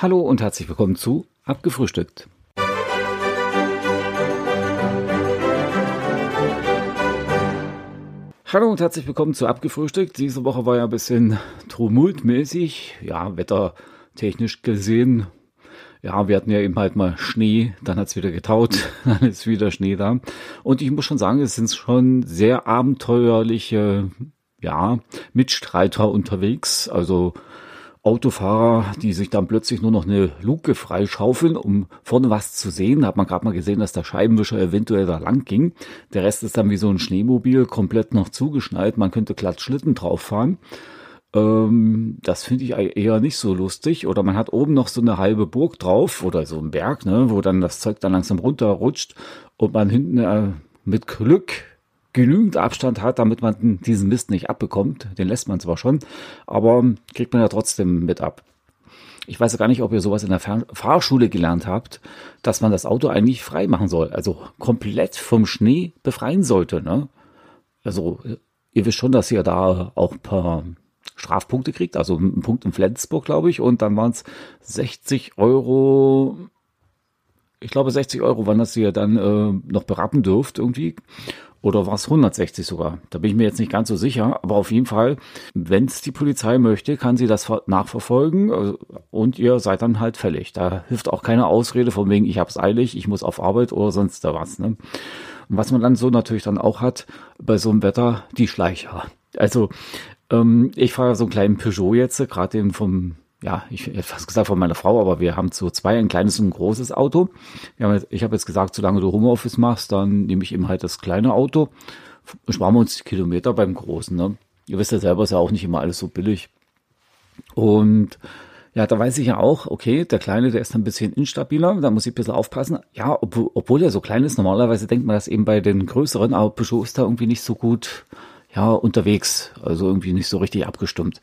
Hallo und herzlich willkommen zu Abgefrühstückt. Hallo und herzlich willkommen zu Abgefrühstückt. Diese Woche war ja ein bisschen tumultmäßig, ja, wettertechnisch gesehen. Ja, wir hatten ja eben halt mal Schnee, dann hat's wieder getaut, dann ist wieder Schnee da. Und ich muss schon sagen, es sind schon sehr abenteuerliche, ja, Mitstreiter unterwegs. Also Autofahrer, die sich dann plötzlich nur noch eine Luke freischaufeln, um vorne was zu sehen. Da hat man gerade mal gesehen, dass der Scheibenwischer eventuell da lang ging. Der Rest ist dann wie so ein Schneemobil komplett noch zugeschnallt. Man könnte glatt Schlitten drauf fahren. Ähm, das finde ich eher nicht so lustig. Oder man hat oben noch so eine halbe Burg drauf oder so ein Berg, ne, wo dann das Zeug dann langsam runterrutscht und man hinten äh, mit Glück genügend Abstand hat, damit man diesen Mist nicht abbekommt. Den lässt man zwar schon, aber kriegt man ja trotzdem mit ab. Ich weiß ja gar nicht, ob ihr sowas in der Fahrschule gelernt habt, dass man das Auto eigentlich frei machen soll, also komplett vom Schnee befreien sollte. Ne? Also ihr wisst schon, dass ihr da auch ein paar Strafpunkte kriegt, also einen Punkt in Flensburg, glaube ich, und dann waren es 60 Euro. Ich glaube, 60 Euro waren das, die ihr dann äh, noch berappen dürft irgendwie. Oder war es 160 sogar? Da bin ich mir jetzt nicht ganz so sicher. Aber auf jeden Fall, wenn es die Polizei möchte, kann sie das nachverfolgen äh, und ihr seid dann halt fällig. Da hilft auch keine Ausrede von wegen, ich hab's eilig, ich muss auf Arbeit oder sonst da was. Ne? Und was man dann so natürlich dann auch hat bei so einem Wetter, die Schleicher. Also ähm, ich fahre so einen kleinen Peugeot jetzt, gerade den vom ja, ich hätte fast gesagt von meiner Frau, aber wir haben zu zwei ein kleines und ein großes Auto. Haben, ich habe jetzt gesagt, solange du Homeoffice machst, dann nehme ich eben halt das kleine Auto. Sparen wir uns die Kilometer beim großen. Ne? Ihr wisst ja selber, ist ja auch nicht immer alles so billig. Und ja, da weiß ich ja auch, okay, der Kleine, der ist ein bisschen instabiler, da muss ich ein bisschen aufpassen. Ja, obwohl, obwohl er so klein ist, normalerweise denkt man das eben bei den größeren, aber Peugeot ist da irgendwie nicht so gut, ja, unterwegs, also irgendwie nicht so richtig abgestimmt.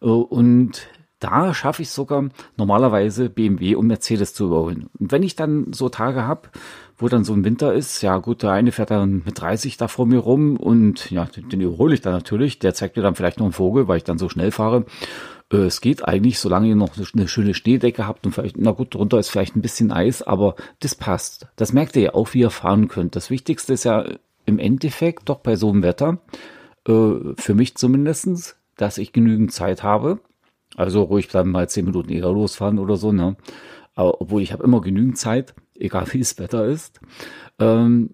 Und da schaffe ich sogar normalerweise BMW und Mercedes zu überholen. Und wenn ich dann so Tage habe, wo dann so ein Winter ist, ja gut, der eine fährt dann mit 30 da vor mir rum und ja, den überhole ich dann natürlich. Der zeigt mir dann vielleicht noch einen Vogel, weil ich dann so schnell fahre. Äh, es geht eigentlich, solange ihr noch eine schöne Schneedecke habt und vielleicht, na gut, drunter ist vielleicht ein bisschen Eis, aber das passt. Das merkt ihr ja auch, wie ihr fahren könnt. Das Wichtigste ist ja im Endeffekt doch bei so einem Wetter, äh, für mich zumindestens, dass ich genügend Zeit habe, also ruhig dann mal zehn Minuten eher losfahren oder so, ne? Aber, obwohl ich habe immer genügend Zeit, egal wie das Wetter ist. Ähm,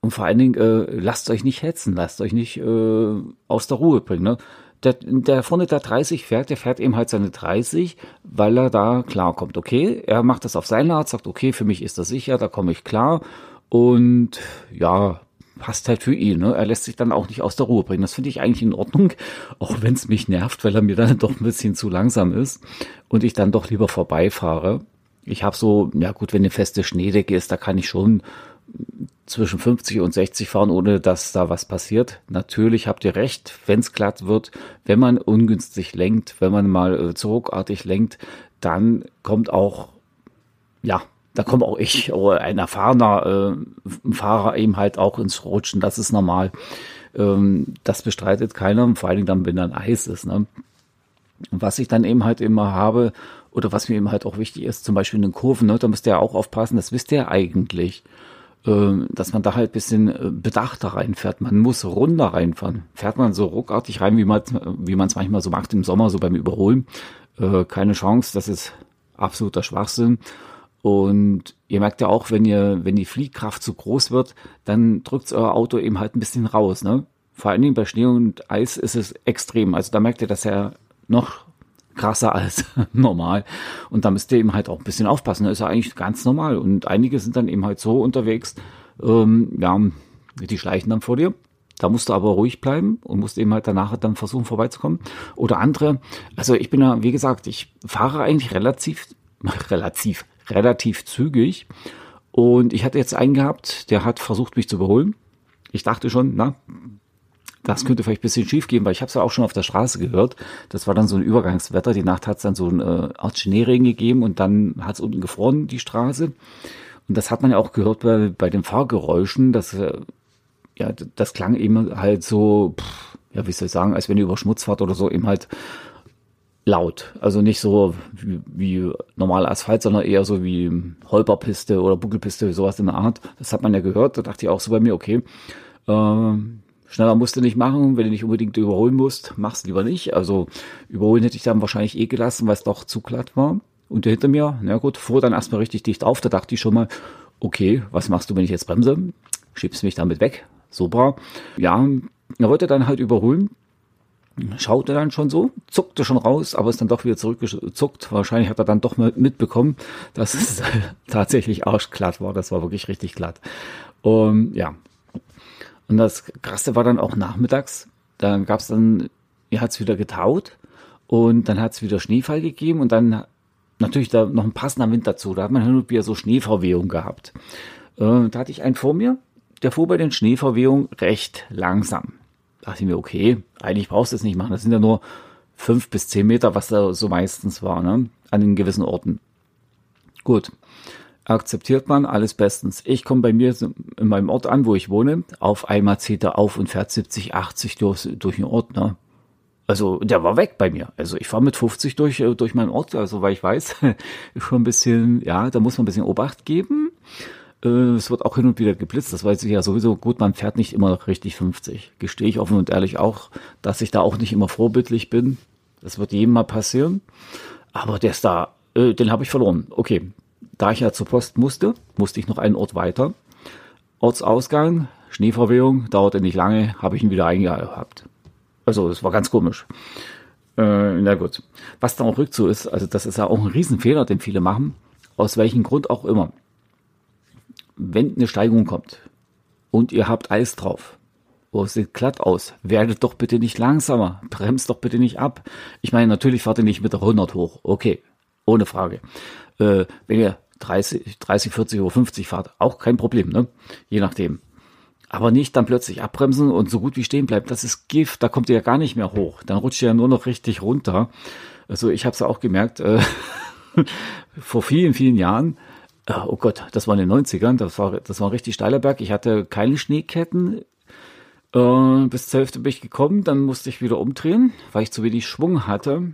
und vor allen Dingen, äh, lasst euch nicht hetzen, lasst euch nicht äh, aus der Ruhe bringen. Ne? Der, der vorne der 30 fährt, der fährt eben halt seine 30, weil er da klarkommt. Okay, er macht das auf seine Art, sagt, okay, für mich ist das sicher, da komme ich klar. Und ja, passt halt für ihn. Ne? Er lässt sich dann auch nicht aus der Ruhe bringen. Das finde ich eigentlich in Ordnung, auch wenn es mich nervt, weil er mir dann doch ein bisschen zu langsam ist und ich dann doch lieber vorbeifahre. Ich habe so, ja gut, wenn eine feste Schneedecke ist, da kann ich schon zwischen 50 und 60 fahren, ohne dass da was passiert. Natürlich habt ihr recht, wenn es glatt wird, wenn man ungünstig lenkt, wenn man mal äh, zurückartig lenkt, dann kommt auch ja da komme auch ich oder ein erfahrener äh, Fahrer eben halt auch ins Rutschen. Das ist normal. Ähm, das bestreitet keiner, vor allen Dingen dann, wenn dann Eis ist. Ne? Was ich dann eben halt immer habe, oder was mir eben halt auch wichtig ist, zum Beispiel in den Kurven, ne, da müsst ihr auch aufpassen, das wisst ihr eigentlich, äh, dass man da halt bisschen äh, bedachter reinfährt. Man muss runder reinfahren. Fährt man so ruckartig rein, wie man wie man es manchmal so macht im Sommer, so beim Überholen, äh, keine Chance, das ist absoluter Schwachsinn. Und ihr merkt ja auch, wenn ihr, wenn die Fliehkraft zu groß wird, dann drückt euer Auto eben halt ein bisschen raus, ne? Vor allen Dingen bei Schnee und Eis ist es extrem. Also da merkt ihr das ja noch krasser als normal. Und da müsst ihr eben halt auch ein bisschen aufpassen. Das ist ja eigentlich ganz normal. Und einige sind dann eben halt so unterwegs, ähm, ja, die schleichen dann vor dir. Da musst du aber ruhig bleiben und musst eben halt danach dann versuchen vorbeizukommen. Oder andere, also ich bin ja, wie gesagt, ich fahre eigentlich relativ, relativ, relativ zügig. Und ich hatte jetzt einen gehabt, der hat versucht, mich zu überholen. Ich dachte schon, na, das könnte vielleicht ein bisschen schief gehen, weil ich habe es ja auch schon auf der Straße gehört. Das war dann so ein Übergangswetter. Die Nacht hat es dann so eine äh, Art Schneeregen gegeben und dann hat es unten gefroren, die Straße. Und das hat man ja auch gehört bei, bei den Fahrgeräuschen. dass äh, ja, das klang eben halt so, pff, ja, wie soll ich sagen, als wenn ihr über Schmutz fahrt oder so, eben halt laut. Also nicht so wie, wie normaler Asphalt, sondern eher so wie Holperpiste oder Buckelpiste, sowas in der Art. Das hat man ja gehört. Da dachte ich auch so bei mir, okay, äh, schneller musst du nicht machen. Wenn du nicht unbedingt überholen musst, mach's lieber nicht. Also überholen hätte ich dann wahrscheinlich eh gelassen, weil es doch zu glatt war. Und der hinter mir, na gut, fuhr dann erstmal richtig dicht auf. Da dachte ich schon mal, okay, was machst du, wenn ich jetzt bremse? Schiebst mich damit weg. Super. Ja, er wollte dann halt überholen schaute dann schon so, zuckte schon raus, aber ist dann doch wieder zurückgezuckt. Wahrscheinlich hat er dann doch mal mitbekommen, dass es tatsächlich arschglatt war. Das war wirklich richtig glatt. Und ja. Und das Krasse war dann auch nachmittags. Da gab es dann, er hat es wieder getaut und dann hat es wieder Schneefall gegeben und dann natürlich da noch ein passender Wind dazu. Da hat man hin und wieder so Schneeverwehung gehabt. Äh, da hatte ich einen vor mir, der fuhr bei den Schneeverwehungen recht langsam dachte ich mir, okay, eigentlich brauchst du es nicht machen. Das sind ja nur fünf bis zehn Meter, was da so meistens war, ne? An den gewissen Orten. Gut. Akzeptiert man, alles bestens. Ich komme bei mir in meinem Ort an, wo ich wohne. Auf einmal zieht er auf und fährt 70, 80 durch, durch den Ort, ne? Also der war weg bei mir. Also ich fahre mit 50 durch, äh, durch meinen Ort, also weil ich weiß, schon ein bisschen, ja, da muss man ein bisschen Obacht geben. Äh, es wird auch hin und wieder geblitzt, das weiß ich ja sowieso gut, man fährt nicht immer richtig 50. Gestehe ich offen und ehrlich auch, dass ich da auch nicht immer vorbildlich bin. Das wird jedem mal passieren. Aber der ist da, äh, den habe ich verloren. Okay, da ich ja zur Post musste, musste ich noch einen Ort weiter. Ortsausgang, Schneeverwehung, dauerte nicht lange, habe ich ihn wieder eingehabt. Also, es war ganz komisch. Äh, na gut. Was dann auch rückzu ist, also das ist ja auch ein Riesenfehler, den viele machen, aus welchem Grund auch immer wenn eine Steigung kommt und ihr habt Eis drauf, oh, es sieht glatt aus, werdet doch bitte nicht langsamer, bremst doch bitte nicht ab. Ich meine, natürlich fahrt ihr nicht mit der 100 hoch, okay, ohne Frage. Äh, wenn ihr 30, 30, 40 oder 50 fahrt, auch kein Problem, ne? Je nachdem. Aber nicht dann plötzlich abbremsen und so gut wie stehen bleiben. Das ist Gift, da kommt ihr ja gar nicht mehr hoch. Dann rutscht ihr ja nur noch richtig runter. Also ich habe es auch gemerkt, äh, vor vielen, vielen Jahren, oh Gott, das war in den 90ern, das war, das war ein richtig steiler Berg. Ich hatte keine Schneeketten. Äh, bis zur Hälfte bin ich gekommen, dann musste ich wieder umdrehen, weil ich zu wenig Schwung hatte.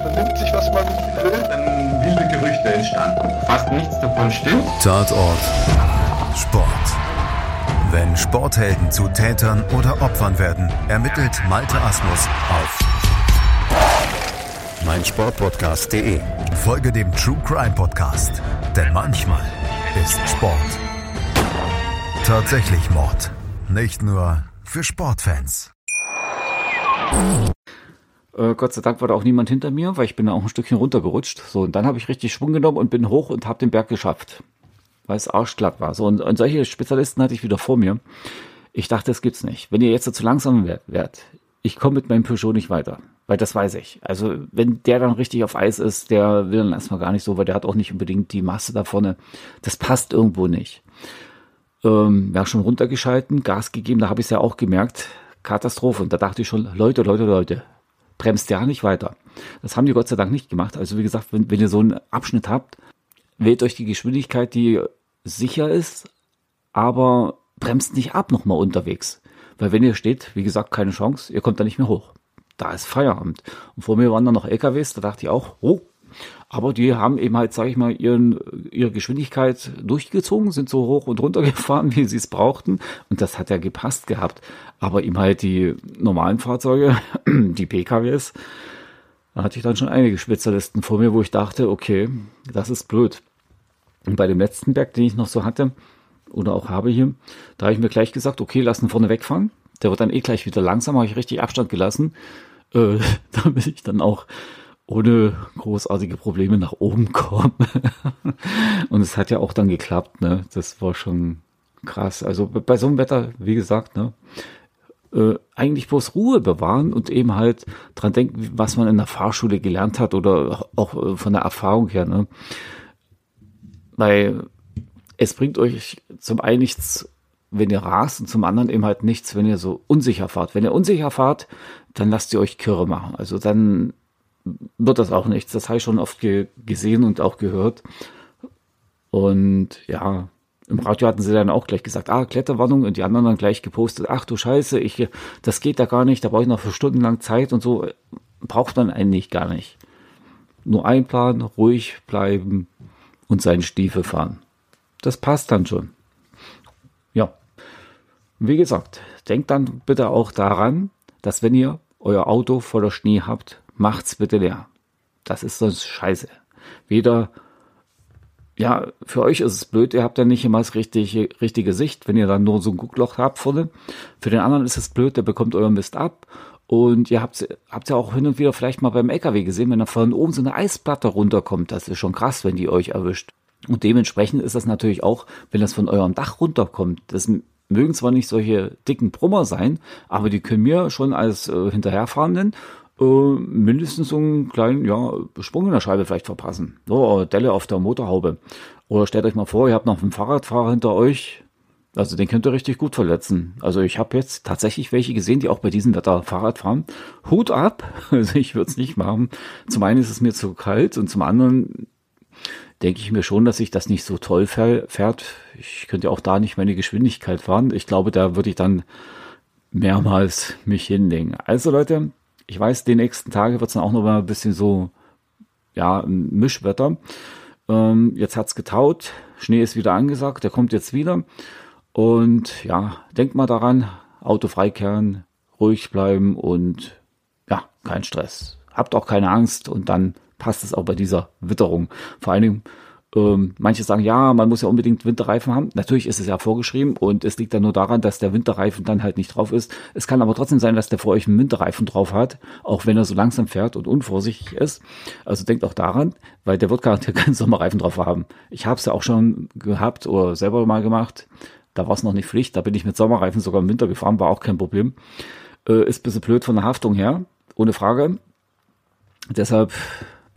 Vernimmt sich, was man will, dann wilde Gerüchte entstanden. Fast nichts davon stimmt. Tatort. Sport. Wenn Sporthelden zu Tätern oder Opfern werden, ermittelt Malte Asmus auf meinsportpodcast.de. Folge dem True Crime Podcast, denn manchmal ist Sport tatsächlich Mord. Nicht nur für Sportfans. Äh, Gott sei Dank war da auch niemand hinter mir, weil ich bin da auch ein Stückchen runtergerutscht. So, und dann habe ich richtig Schwung genommen und bin hoch und habe den Berg geschafft, weil es arschglatt war. So, und, und solche Spezialisten hatte ich wieder vor mir. Ich dachte, das gibt's nicht. Wenn ihr jetzt so zu langsam werdet, ich komme mit meinem Peugeot nicht weiter. Weil das weiß ich. Also, wenn der dann richtig auf Eis ist, der will dann erstmal gar nicht so, weil der hat auch nicht unbedingt die Masse da vorne. Das passt irgendwo nicht. Ähm, ja, schon runtergeschalten, Gas gegeben, da habe ich es ja auch gemerkt. Katastrophe. Und da dachte ich schon, Leute, Leute, Leute, bremst ja nicht weiter. Das haben die Gott sei Dank nicht gemacht. Also, wie gesagt, wenn, wenn ihr so einen Abschnitt habt, wählt euch die Geschwindigkeit, die sicher ist, aber bremst nicht ab nochmal unterwegs. Weil wenn ihr steht, wie gesagt, keine Chance, ihr kommt da nicht mehr hoch da ist Feierabend. Und vor mir waren dann noch LKWs, da dachte ich auch, oh, aber die haben eben halt, sage ich mal, ihren, ihre Geschwindigkeit durchgezogen, sind so hoch und runter gefahren, wie sie es brauchten. Und das hat ja gepasst gehabt. Aber eben halt die normalen Fahrzeuge, die PKWs, da hatte ich dann schon einige Spezialisten vor mir, wo ich dachte, okay, das ist blöd. Und bei dem letzten Berg, den ich noch so hatte, oder auch habe hier, da habe ich mir gleich gesagt, okay, lass ihn vorne wegfahren. Der wird dann eh gleich wieder langsam, habe ich richtig Abstand gelassen äh, damit ich dann auch ohne großartige Probleme nach oben komme. und es hat ja auch dann geklappt, ne? Das war schon krass. Also bei so einem Wetter, wie gesagt, ne? Äh, eigentlich bloß Ruhe bewahren und eben halt dran denken, was man in der Fahrschule gelernt hat oder auch äh, von der Erfahrung her, ne? Weil es bringt euch zum einen nichts, wenn ihr rast und zum anderen eben halt nichts, wenn ihr so unsicher fahrt. Wenn ihr unsicher fahrt, dann lasst ihr euch Kirre machen. Also dann wird das auch nichts. Das habe ich schon oft ge gesehen und auch gehört. Und ja, Im Radio hatten sie dann auch gleich gesagt, ah, Kletterwarnung und die anderen dann gleich gepostet, ach du Scheiße, ich, das geht da gar nicht, da brauche ich noch für stundenlang Zeit und so. Braucht man eigentlich gar nicht. Nur einplanen, ruhig bleiben und seinen Stiefel fahren. Das passt dann schon. Ja. Wie gesagt, denkt dann bitte auch daran, dass wenn ihr euer Auto voller Schnee habt, macht's bitte leer. Das ist sonst scheiße. Weder ja, für euch ist es blöd, ihr habt ja nicht immer das richtige, richtige Sicht, wenn ihr dann nur so ein Guckloch habt vorne. Für den anderen ist es blöd, der bekommt euren Mist ab. Und ihr habt habt ja auch hin und wieder vielleicht mal beim LKW gesehen, wenn da von oben so eine Eisplatte runterkommt, das ist schon krass, wenn die euch erwischt. Und dementsprechend ist das natürlich auch, wenn das von eurem Dach runterkommt. Das mögen zwar nicht solche dicken Brummer sein, aber die können mir schon als äh, Hinterherfahrenden äh, mindestens so einen kleinen ja, Sprung in der Scheibe vielleicht verpassen. So, Delle auf der Motorhaube. Oder stellt euch mal vor, ihr habt noch einen Fahrradfahrer hinter euch. Also den könnt ihr richtig gut verletzen. Also ich habe jetzt tatsächlich welche gesehen, die auch bei diesem Wetter Fahrrad fahren. Hut ab. Also ich würde es nicht machen. Zum einen ist es mir zu kalt und zum anderen denke ich mir schon, dass ich das nicht so toll fährt. Ich könnte auch da nicht meine Geschwindigkeit fahren. Ich glaube, da würde ich dann mehrmals mich hinlegen. Also Leute, ich weiß, die nächsten Tage wird es dann auch noch mal ein bisschen so, ja, Mischwetter. Ähm, jetzt hat's getaut, Schnee ist wieder angesagt, der kommt jetzt wieder. Und ja, denkt mal daran, Auto freikehren, ruhig bleiben und ja, kein Stress. Habt auch keine Angst und dann passt es auch bei dieser Witterung. Vor allen Dingen, ähm, manche sagen, ja, man muss ja unbedingt Winterreifen haben. Natürlich ist es ja vorgeschrieben und es liegt dann nur daran, dass der Winterreifen dann halt nicht drauf ist. Es kann aber trotzdem sein, dass der vor euch einen Winterreifen drauf hat, auch wenn er so langsam fährt und unvorsichtig ist. Also denkt auch daran, weil der wird garantiert keinen Sommerreifen drauf haben. Ich habe es ja auch schon gehabt oder selber mal gemacht. Da war es noch nicht Pflicht. Da bin ich mit Sommerreifen sogar im Winter gefahren, war auch kein Problem. Äh, ist ein bisschen blöd von der Haftung her, ohne Frage. Deshalb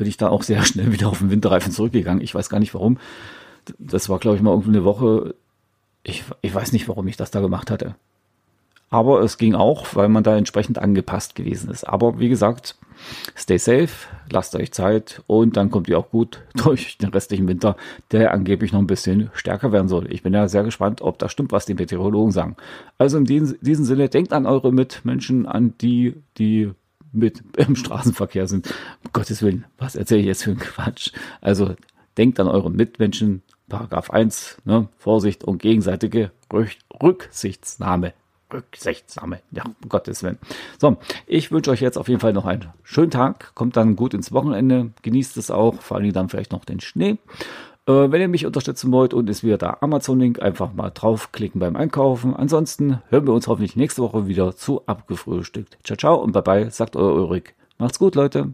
bin ich da auch sehr schnell wieder auf den Winterreifen zurückgegangen. Ich weiß gar nicht warum. Das war, glaube ich, mal irgendwie eine Woche. Ich, ich weiß nicht, warum ich das da gemacht hatte. Aber es ging auch, weil man da entsprechend angepasst gewesen ist. Aber wie gesagt, stay safe, lasst euch Zeit und dann kommt ihr auch gut durch den restlichen Winter, der angeblich noch ein bisschen stärker werden soll. Ich bin ja sehr gespannt, ob das stimmt, was die Meteorologen sagen. Also in diesem Sinne, denkt an eure Mitmenschen, an die, die mit im Straßenverkehr sind. Um Gottes Willen, was erzähle ich jetzt für einen Quatsch? Also denkt an eure Mitmenschen. Paragraph 1, ne, Vorsicht und gegenseitige Rücksichtsnahme. Rücksichtsnahme, ja, um Gottes Willen. So, ich wünsche euch jetzt auf jeden Fall noch einen schönen Tag. Kommt dann gut ins Wochenende. Genießt es auch, vor allem dann vielleicht noch den Schnee. Äh, wenn ihr mich unterstützen wollt und ist wieder da Amazon-Link, einfach mal draufklicken beim Einkaufen. Ansonsten hören wir uns hoffentlich nächste Woche wieder zu Abgefrühstückt. Ciao, ciao und bye bye, sagt euer Ulrich. Macht's gut, Leute.